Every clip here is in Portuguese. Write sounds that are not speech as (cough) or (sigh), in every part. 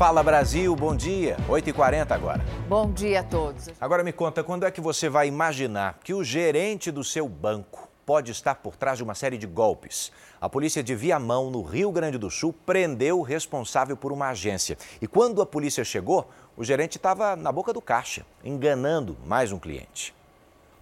Fala Brasil, bom dia. 8h40 agora. Bom dia a todos. Agora me conta, quando é que você vai imaginar que o gerente do seu banco pode estar por trás de uma série de golpes? A polícia de Viamão, no Rio Grande do Sul, prendeu o responsável por uma agência. E quando a polícia chegou, o gerente estava na boca do caixa, enganando mais um cliente.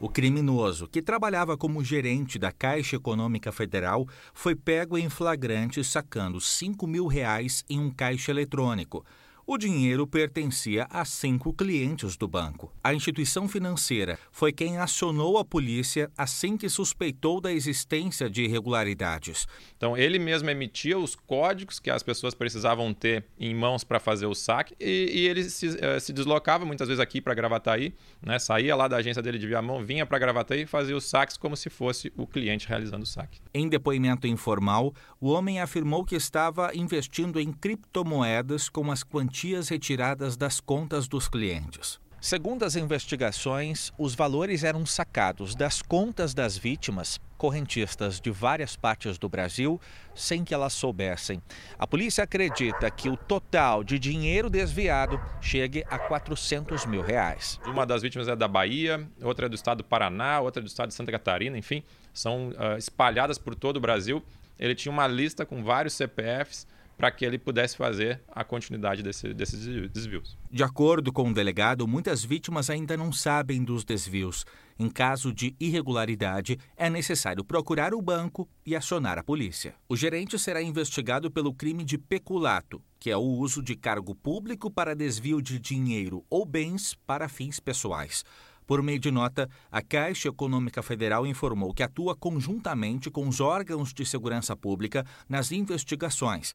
O criminoso, que trabalhava como gerente da Caixa Econômica Federal, foi pego em flagrante sacando 5 mil reais em um caixa eletrônico. O dinheiro pertencia a cinco clientes do banco. A instituição financeira foi quem acionou a polícia assim que suspeitou da existência de irregularidades. Então, ele mesmo emitia os códigos que as pessoas precisavam ter em mãos para fazer o saque e, e ele se, uh, se, deslocava muitas vezes aqui para Gravataí, né? saía lá da agência dele de Viamão, vinha para Gravataí e fazia os saques como se fosse o cliente realizando o saque. Em depoimento informal, o homem afirmou que estava investindo em criptomoedas com as quantias quantias retiradas das contas dos clientes. Segundo as investigações, os valores eram sacados das contas das vítimas, correntistas de várias partes do Brasil, sem que elas soubessem. A polícia acredita que o total de dinheiro desviado chegue a 400 mil reais. Uma das vítimas é da Bahia, outra é do estado do Paraná, outra é do estado de Santa Catarina, enfim, são uh, espalhadas por todo o Brasil. Ele tinha uma lista com vários CPFs para que ele pudesse fazer a continuidade desse, desses desvios. De acordo com o delegado, muitas vítimas ainda não sabem dos desvios. Em caso de irregularidade, é necessário procurar o banco e acionar a polícia. O gerente será investigado pelo crime de peculato, que é o uso de cargo público para desvio de dinheiro ou bens para fins pessoais. Por meio de nota, a Caixa Econômica Federal informou que atua conjuntamente com os órgãos de segurança pública nas investigações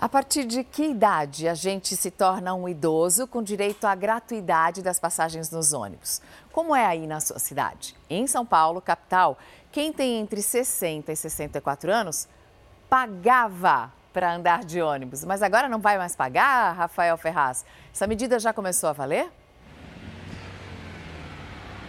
a partir de que idade a gente se torna um idoso com direito à gratuidade das passagens nos ônibus? Como é aí na sua cidade? Em São Paulo, capital, quem tem entre 60 e 64 anos pagava para andar de ônibus, mas agora não vai mais pagar, Rafael Ferraz. Essa medida já começou a valer?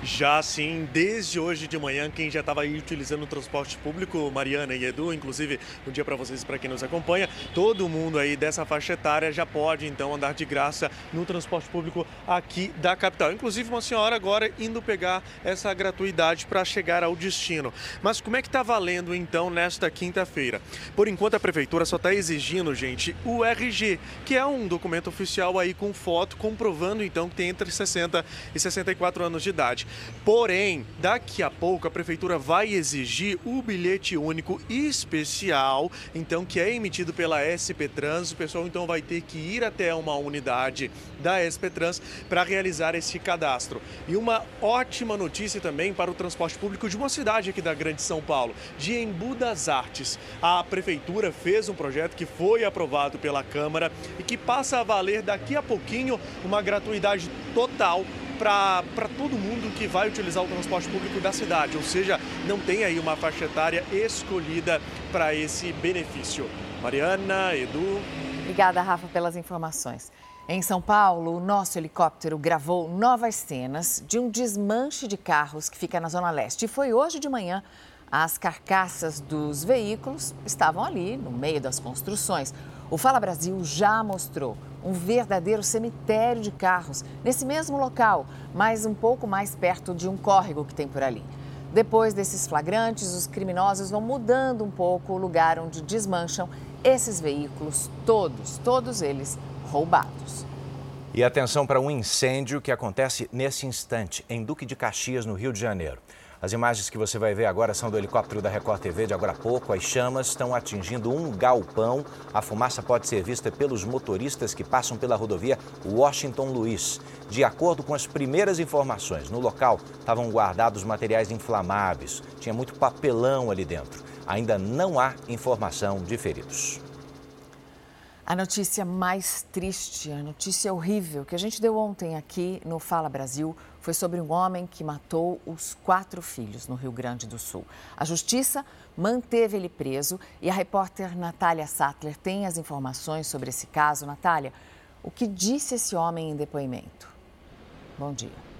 Já sim, desde hoje de manhã, quem já estava aí utilizando o transporte público, Mariana e Edu, inclusive, um dia para vocês, para quem nos acompanha, todo mundo aí dessa faixa etária já pode então andar de graça no transporte público aqui da capital. Inclusive, uma senhora agora indo pegar essa gratuidade para chegar ao destino. Mas como é que está valendo então nesta quinta-feira? Por enquanto, a prefeitura só está exigindo, gente, o RG, que é um documento oficial aí com foto comprovando então que tem entre 60 e 64 anos de idade. Porém, daqui a pouco a prefeitura vai exigir o bilhete único especial, então que é emitido pela SP Trans. O pessoal então vai ter que ir até uma unidade da SP Trans para realizar esse cadastro. E uma ótima notícia também para o transporte público de uma cidade aqui da Grande São Paulo, de Embu das Artes. A prefeitura fez um projeto que foi aprovado pela Câmara e que passa a valer daqui a pouquinho uma gratuidade total para todo mundo que vai utilizar o transporte público da cidade, ou seja, não tem aí uma faixa etária escolhida para esse benefício. Mariana, Edu. Obrigada, Rafa, pelas informações. Em São Paulo, o nosso helicóptero gravou novas cenas de um desmanche de carros que fica na Zona Leste. E foi hoje de manhã. As carcaças dos veículos estavam ali, no meio das construções. O Fala Brasil já mostrou um verdadeiro cemitério de carros nesse mesmo local, mas um pouco mais perto de um córrego que tem por ali. Depois desses flagrantes, os criminosos vão mudando um pouco o lugar onde desmancham esses veículos, todos, todos eles roubados. E atenção para um incêndio que acontece nesse instante, em Duque de Caxias, no Rio de Janeiro. As imagens que você vai ver agora são do helicóptero da Record TV de agora há pouco. As chamas estão atingindo um galpão. A fumaça pode ser vista pelos motoristas que passam pela rodovia Washington Luiz. De acordo com as primeiras informações, no local estavam guardados materiais inflamáveis. Tinha muito papelão ali dentro. Ainda não há informação de feridos. A notícia mais triste, a notícia horrível que a gente deu ontem aqui no Fala Brasil foi sobre um homem que matou os quatro filhos no Rio Grande do Sul. A justiça manteve ele preso e a repórter Natália Sattler tem as informações sobre esse caso. Natália, o que disse esse homem em depoimento? Bom dia.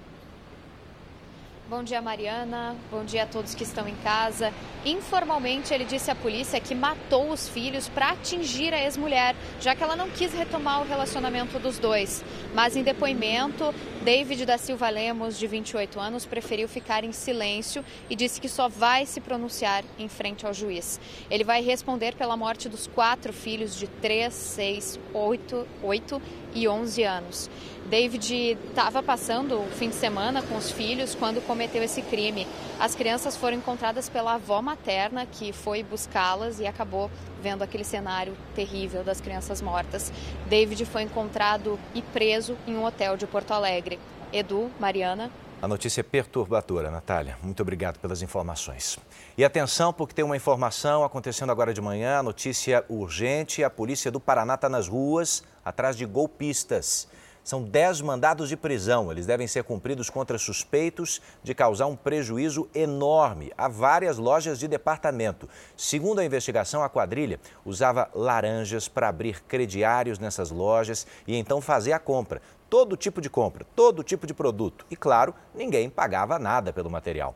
Bom dia, Mariana. Bom dia a todos que estão em casa. Informalmente, ele disse à polícia que matou os filhos para atingir a ex-mulher, já que ela não quis retomar o relacionamento dos dois. Mas em depoimento, David da Silva Lemos, de 28 anos, preferiu ficar em silêncio e disse que só vai se pronunciar em frente ao juiz. Ele vai responder pela morte dos quatro filhos de 3, 6, 8, 8 e 11 anos. David estava passando o fim de semana com os filhos quando cometeu esse crime. As crianças foram encontradas pela avó materna, que foi buscá-las e acabou vendo aquele cenário terrível das crianças mortas. David foi encontrado e preso em um hotel de Porto Alegre. Edu, Mariana. A notícia é perturbadora, Natália. Muito obrigado pelas informações. E atenção, porque tem uma informação acontecendo agora de manhã, notícia urgente. A polícia do Paraná está nas ruas, atrás de golpistas. São 10 mandados de prisão. Eles devem ser cumpridos contra suspeitos de causar um prejuízo enorme a várias lojas de departamento. Segundo a investigação, a quadrilha usava laranjas para abrir crediários nessas lojas e então fazer a compra. Todo tipo de compra, todo tipo de produto. E claro, ninguém pagava nada pelo material.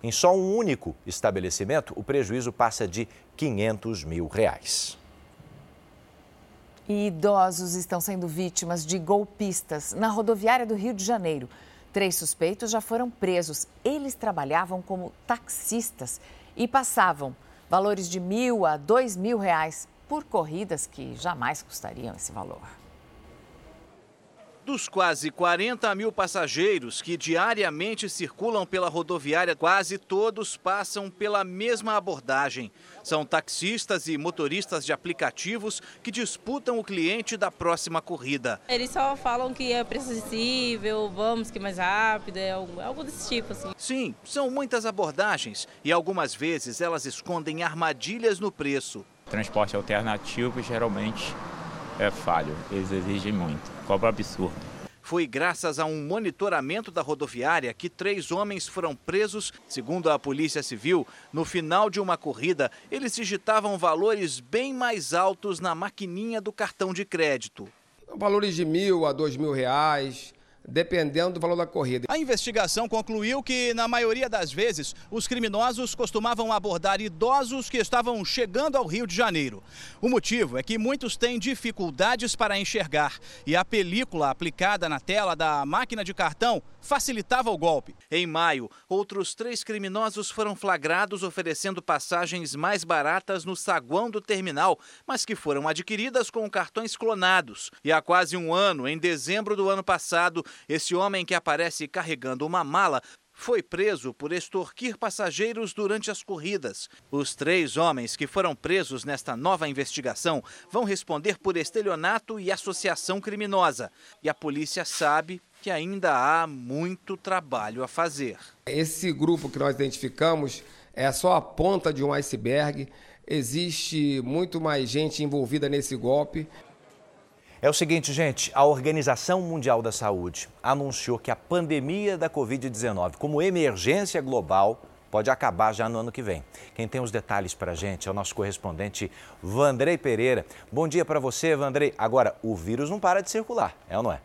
Em só um único estabelecimento, o prejuízo passa de 500 mil reais. E idosos estão sendo vítimas de golpistas na rodoviária do Rio de Janeiro. Três suspeitos já foram presos. Eles trabalhavam como taxistas e passavam valores de mil a dois mil reais por corridas que jamais custariam esse valor. Dos quase 40 mil passageiros que diariamente circulam pela rodoviária, quase todos passam pela mesma abordagem. São taxistas e motoristas de aplicativos que disputam o cliente da próxima corrida. Eles só falam que é preço acessível, vamos que é mais rápido, é algo, é algo desse tipo assim. Sim, são muitas abordagens e algumas vezes elas escondem armadilhas no preço. Transporte alternativo geralmente é falho, eles exigem muito, cobra absurdo. Foi graças a um monitoramento da rodoviária que três homens foram presos. Segundo a Polícia Civil, no final de uma corrida, eles digitavam valores bem mais altos na maquininha do cartão de crédito. Valores de mil a dois mil reais, dependendo do valor da corrida. A investigação concluiu que, na maioria das vezes, os criminosos costumavam abordar idosos que estavam chegando ao Rio de Janeiro. O motivo é que muitos têm dificuldades para enxergar e a película aplicada na tela da máquina de cartão facilitava o golpe. Em maio, outros três criminosos foram flagrados oferecendo passagens mais baratas no saguão do terminal, mas que foram adquiridas com cartões clonados. E há quase um ano, em dezembro do ano passado, esse homem que aparece carregando uma mala foi preso por extorquir passageiros durante as corridas. Os três homens que foram presos nesta nova investigação vão responder por estelionato e associação criminosa. E a polícia sabe que ainda há muito trabalho a fazer. Esse grupo que nós identificamos é só a ponta de um iceberg. Existe muito mais gente envolvida nesse golpe. É o seguinte, gente, a Organização Mundial da Saúde anunciou que a pandemia da Covid-19, como emergência global, pode acabar já no ano que vem. Quem tem os detalhes para a gente é o nosso correspondente Vandrei Pereira. Bom dia para você, Vandrei. Agora, o vírus não para de circular, é ou não é?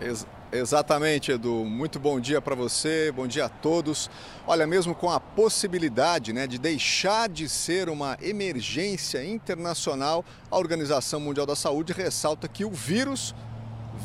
Ex exatamente, Edu. Muito bom dia para você, bom dia a todos. Olha, mesmo com a possibilidade né, de deixar de ser uma emergência internacional, a Organização Mundial da Saúde ressalta que o vírus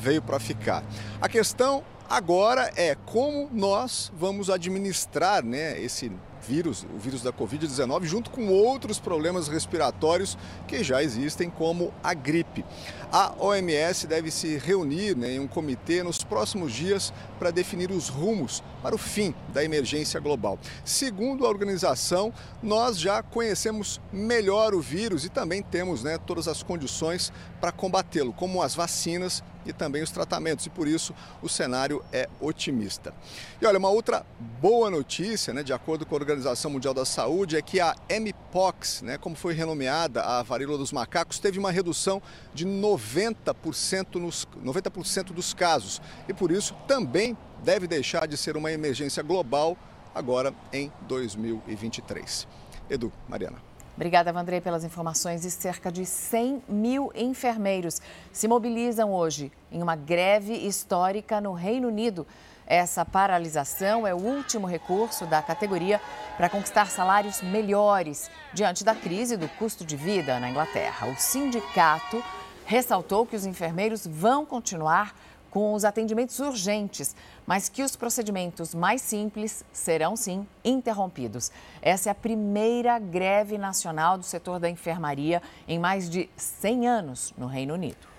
veio para ficar. A questão agora é como nós vamos administrar né, esse vírus, o vírus da Covid-19, junto com outros problemas respiratórios que já existem, como a gripe. A OMS deve se reunir né, em um comitê nos próximos dias para definir os rumos para o fim da emergência global. Segundo a organização, nós já conhecemos melhor o vírus e também temos né, todas as condições para combatê-lo, como as vacinas e também os tratamentos, e por isso o cenário é otimista. E olha, uma outra boa notícia, né, de acordo com a Organização Mundial da Saúde, é que a Mpox, né, como foi renomeada a varíola dos macacos, teve uma redução de 90%, nos, 90 dos casos, e por isso também deve deixar de ser uma emergência global agora em 2023. Edu, Mariana. Obrigada, Vandrei, pelas informações. E cerca de 100 mil enfermeiros se mobilizam hoje em uma greve histórica no Reino Unido. Essa paralisação é o último recurso da categoria para conquistar salários melhores diante da crise do custo de vida na Inglaterra. O sindicato ressaltou que os enfermeiros vão continuar com os atendimentos urgentes, mas que os procedimentos mais simples serão sim interrompidos. Essa é a primeira greve nacional do setor da enfermaria em mais de 100 anos no Reino Unido.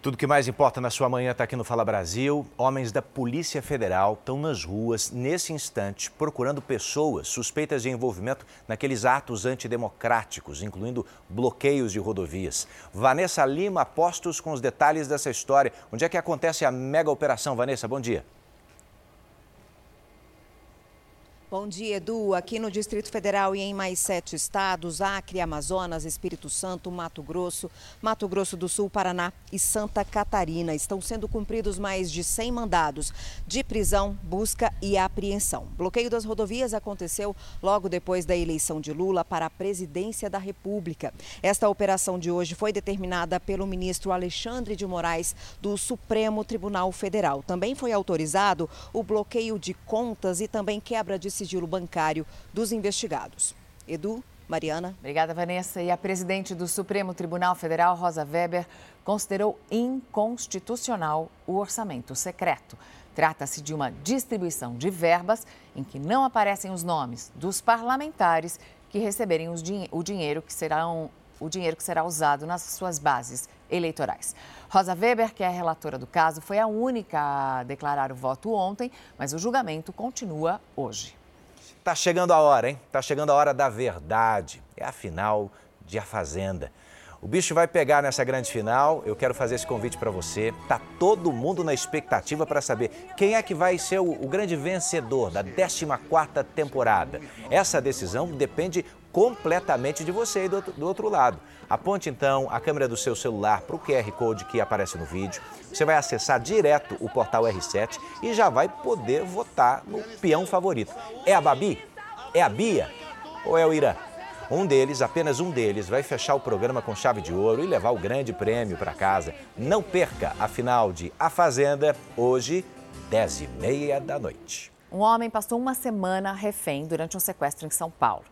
Tudo que mais importa na sua manhã está aqui no Fala Brasil. Homens da Polícia Federal estão nas ruas, nesse instante, procurando pessoas suspeitas de envolvimento naqueles atos antidemocráticos, incluindo bloqueios de rodovias. Vanessa Lima, postos com os detalhes dessa história. Onde é que acontece a mega operação, Vanessa? Bom dia. Bom dia, Edu. Aqui no Distrito Federal e em mais sete estados, Acre, Amazonas, Espírito Santo, Mato Grosso, Mato Grosso do Sul, Paraná e Santa Catarina, estão sendo cumpridos mais de 100 mandados de prisão, busca e apreensão. Bloqueio das rodovias aconteceu logo depois da eleição de Lula para a presidência da República. Esta operação de hoje foi determinada pelo ministro Alexandre de Moraes do Supremo Tribunal Federal. Também foi autorizado o bloqueio de contas e também quebra de sigilo bancário dos investigados. Edu, Mariana. Obrigada, Vanessa. E a presidente do Supremo Tribunal Federal, Rosa Weber, considerou inconstitucional o orçamento secreto. Trata-se de uma distribuição de verbas em que não aparecem os nomes dos parlamentares que receberem o dinheiro que serão o dinheiro que será usado nas suas bases eleitorais. Rosa Weber, que é a relatora do caso, foi a única a declarar o voto ontem, mas o julgamento continua hoje. Tá chegando a hora, hein? Tá chegando a hora da verdade. É a final de A Fazenda. O bicho vai pegar nessa grande final. Eu quero fazer esse convite para você. Tá todo mundo na expectativa para saber quem é que vai ser o, o grande vencedor da 14ª temporada. Essa decisão depende completamente de você e do, outro lado. Aponte então a câmera do seu celular para o QR Code que aparece no vídeo. Você vai acessar direto o portal R7 e já vai poder votar no peão favorito. É a Babi? É a Bia? Ou é o Irã? Um deles, apenas um deles, vai fechar o programa com chave de ouro e levar o grande prêmio para casa. Não perca a final de A Fazenda, hoje, 10 e meia da noite. Um homem passou uma semana refém durante um sequestro em São Paulo.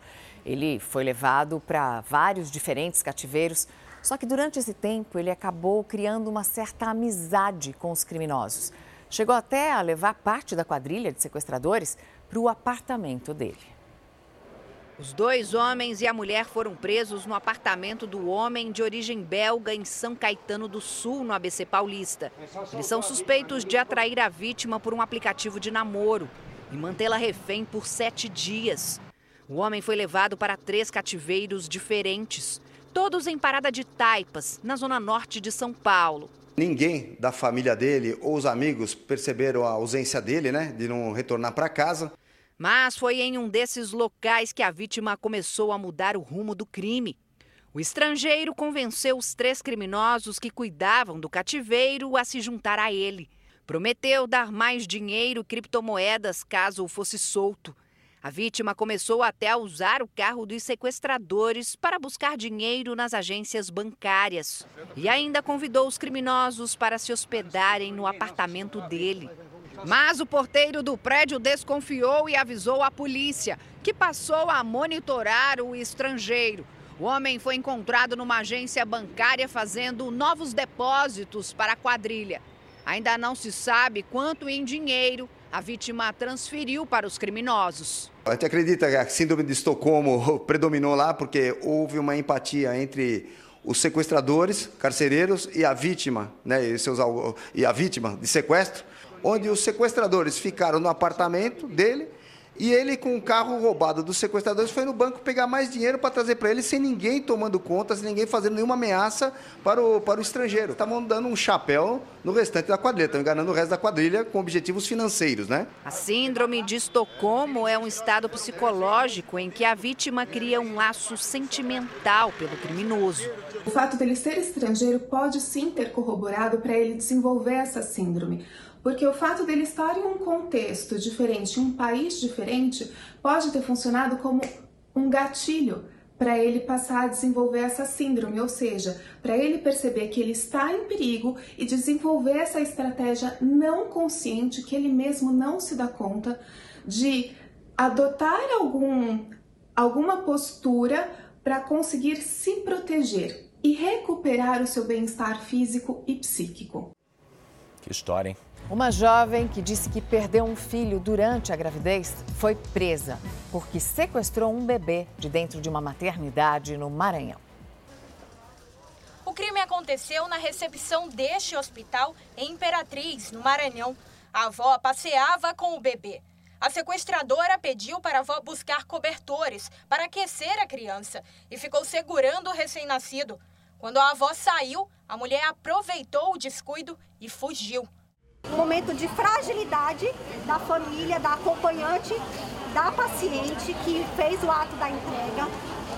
Ele foi levado para vários diferentes cativeiros, só que durante esse tempo ele acabou criando uma certa amizade com os criminosos. Chegou até a levar parte da quadrilha de sequestradores para o apartamento dele. Os dois homens e a mulher foram presos no apartamento do homem de origem belga em São Caetano do Sul, no ABC Paulista. Eles são suspeitos de atrair a vítima por um aplicativo de namoro e mantê-la refém por sete dias. O homem foi levado para três cativeiros diferentes, todos em Parada de Taipas, na zona norte de São Paulo. Ninguém da família dele ou os amigos perceberam a ausência dele, né, de não retornar para casa. Mas foi em um desses locais que a vítima começou a mudar o rumo do crime. O estrangeiro convenceu os três criminosos que cuidavam do cativeiro a se juntar a ele. Prometeu dar mais dinheiro e criptomoedas caso fosse solto. A vítima começou até a usar o carro dos sequestradores para buscar dinheiro nas agências bancárias. E ainda convidou os criminosos para se hospedarem no apartamento dele. Mas o porteiro do prédio desconfiou e avisou a polícia, que passou a monitorar o estrangeiro. O homem foi encontrado numa agência bancária fazendo novos depósitos para a quadrilha. Ainda não se sabe quanto em dinheiro a vítima transferiu para os criminosos. A gente acredita que a síndrome de Estocolmo (laughs) predominou lá porque houve uma empatia entre os sequestradores, carcereiros e a vítima, né, e, seus, e a vítima de sequestro, onde os sequestradores ficaram no apartamento dele e ele, com o carro roubado dos sequestradores, foi no banco pegar mais dinheiro para trazer para ele, sem ninguém tomando conta, sem ninguém fazendo nenhuma ameaça para o, para o estrangeiro. Estavam dando um chapéu no restante da quadrilha, estão enganando o resto da quadrilha com objetivos financeiros, né? A síndrome de Estocolmo é um estado psicológico em que a vítima cria um laço sentimental pelo criminoso. O fato dele ser estrangeiro pode sim ter corroborado para ele desenvolver essa síndrome. Porque o fato dele estar em um contexto diferente, em um país diferente, pode ter funcionado como um gatilho para ele passar a desenvolver essa síndrome, ou seja, para ele perceber que ele está em perigo e desenvolver essa estratégia não consciente, que ele mesmo não se dá conta, de adotar algum, alguma postura para conseguir se proteger e recuperar o seu bem-estar físico e psíquico. Que história, hein? Uma jovem que disse que perdeu um filho durante a gravidez foi presa porque sequestrou um bebê de dentro de uma maternidade no Maranhão. O crime aconteceu na recepção deste hospital em Imperatriz, no Maranhão. A avó passeava com o bebê. A sequestradora pediu para a avó buscar cobertores para aquecer a criança e ficou segurando o recém-nascido. Quando a avó saiu, a mulher aproveitou o descuido e fugiu momento de fragilidade da família, da acompanhante, da paciente que fez o ato da entrega.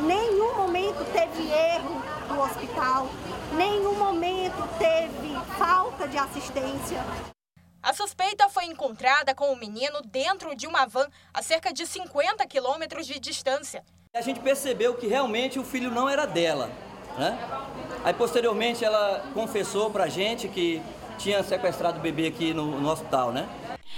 Nenhum momento teve erro no hospital, nenhum momento teve falta de assistência. A suspeita foi encontrada com o menino dentro de uma van a cerca de 50 quilômetros de distância. A gente percebeu que realmente o filho não era dela. Né? Aí, posteriormente, ela confessou para a gente que tinha sequestrado o bebê aqui no, no hospital, né?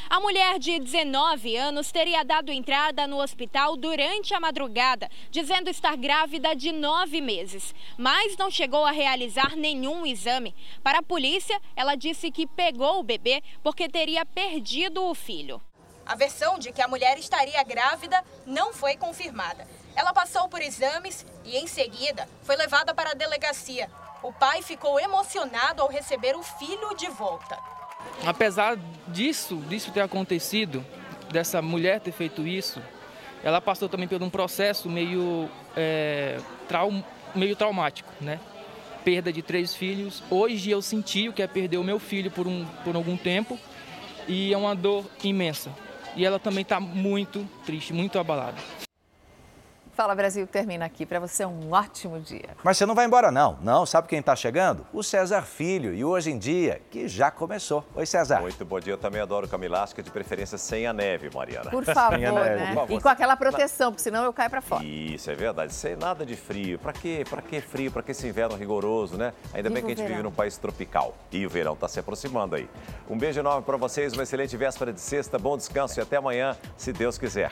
A mulher de 19 anos teria dado entrada no hospital durante a madrugada, dizendo estar grávida de nove meses, mas não chegou a realizar nenhum exame. Para a polícia, ela disse que pegou o bebê porque teria perdido o filho. A versão de que a mulher estaria grávida não foi confirmada. Ela passou por exames e, em seguida, foi levada para a delegacia. O pai ficou emocionado ao receber o filho de volta. Apesar disso, disso ter acontecido, dessa mulher ter feito isso, ela passou também por um processo meio, é, meio traumático, né? Perda de três filhos. Hoje eu senti o que é perder o meu filho por, um, por algum tempo e é uma dor imensa. E ela também está muito triste, muito abalada. Fala Brasil termina aqui. Para você, um ótimo dia. Mas você não vai embora, não. Não, sabe quem está chegando? O César Filho. E hoje em dia, que já começou. Oi, César. Muito bom dia. Eu também adoro camilasca, de preferência sem a neve, Mariana. Por favor, (laughs) né? Por favor. E com aquela proteção, porque senão eu caio para fora. Isso, é verdade. Sem nada de frio. Para quê? Para que frio? Para que esse inverno rigoroso, né? Ainda bem que a gente verão. vive num país tropical. E o verão está se aproximando aí. Um beijo enorme para vocês, uma excelente véspera de sexta, bom descanso e até amanhã, se Deus quiser.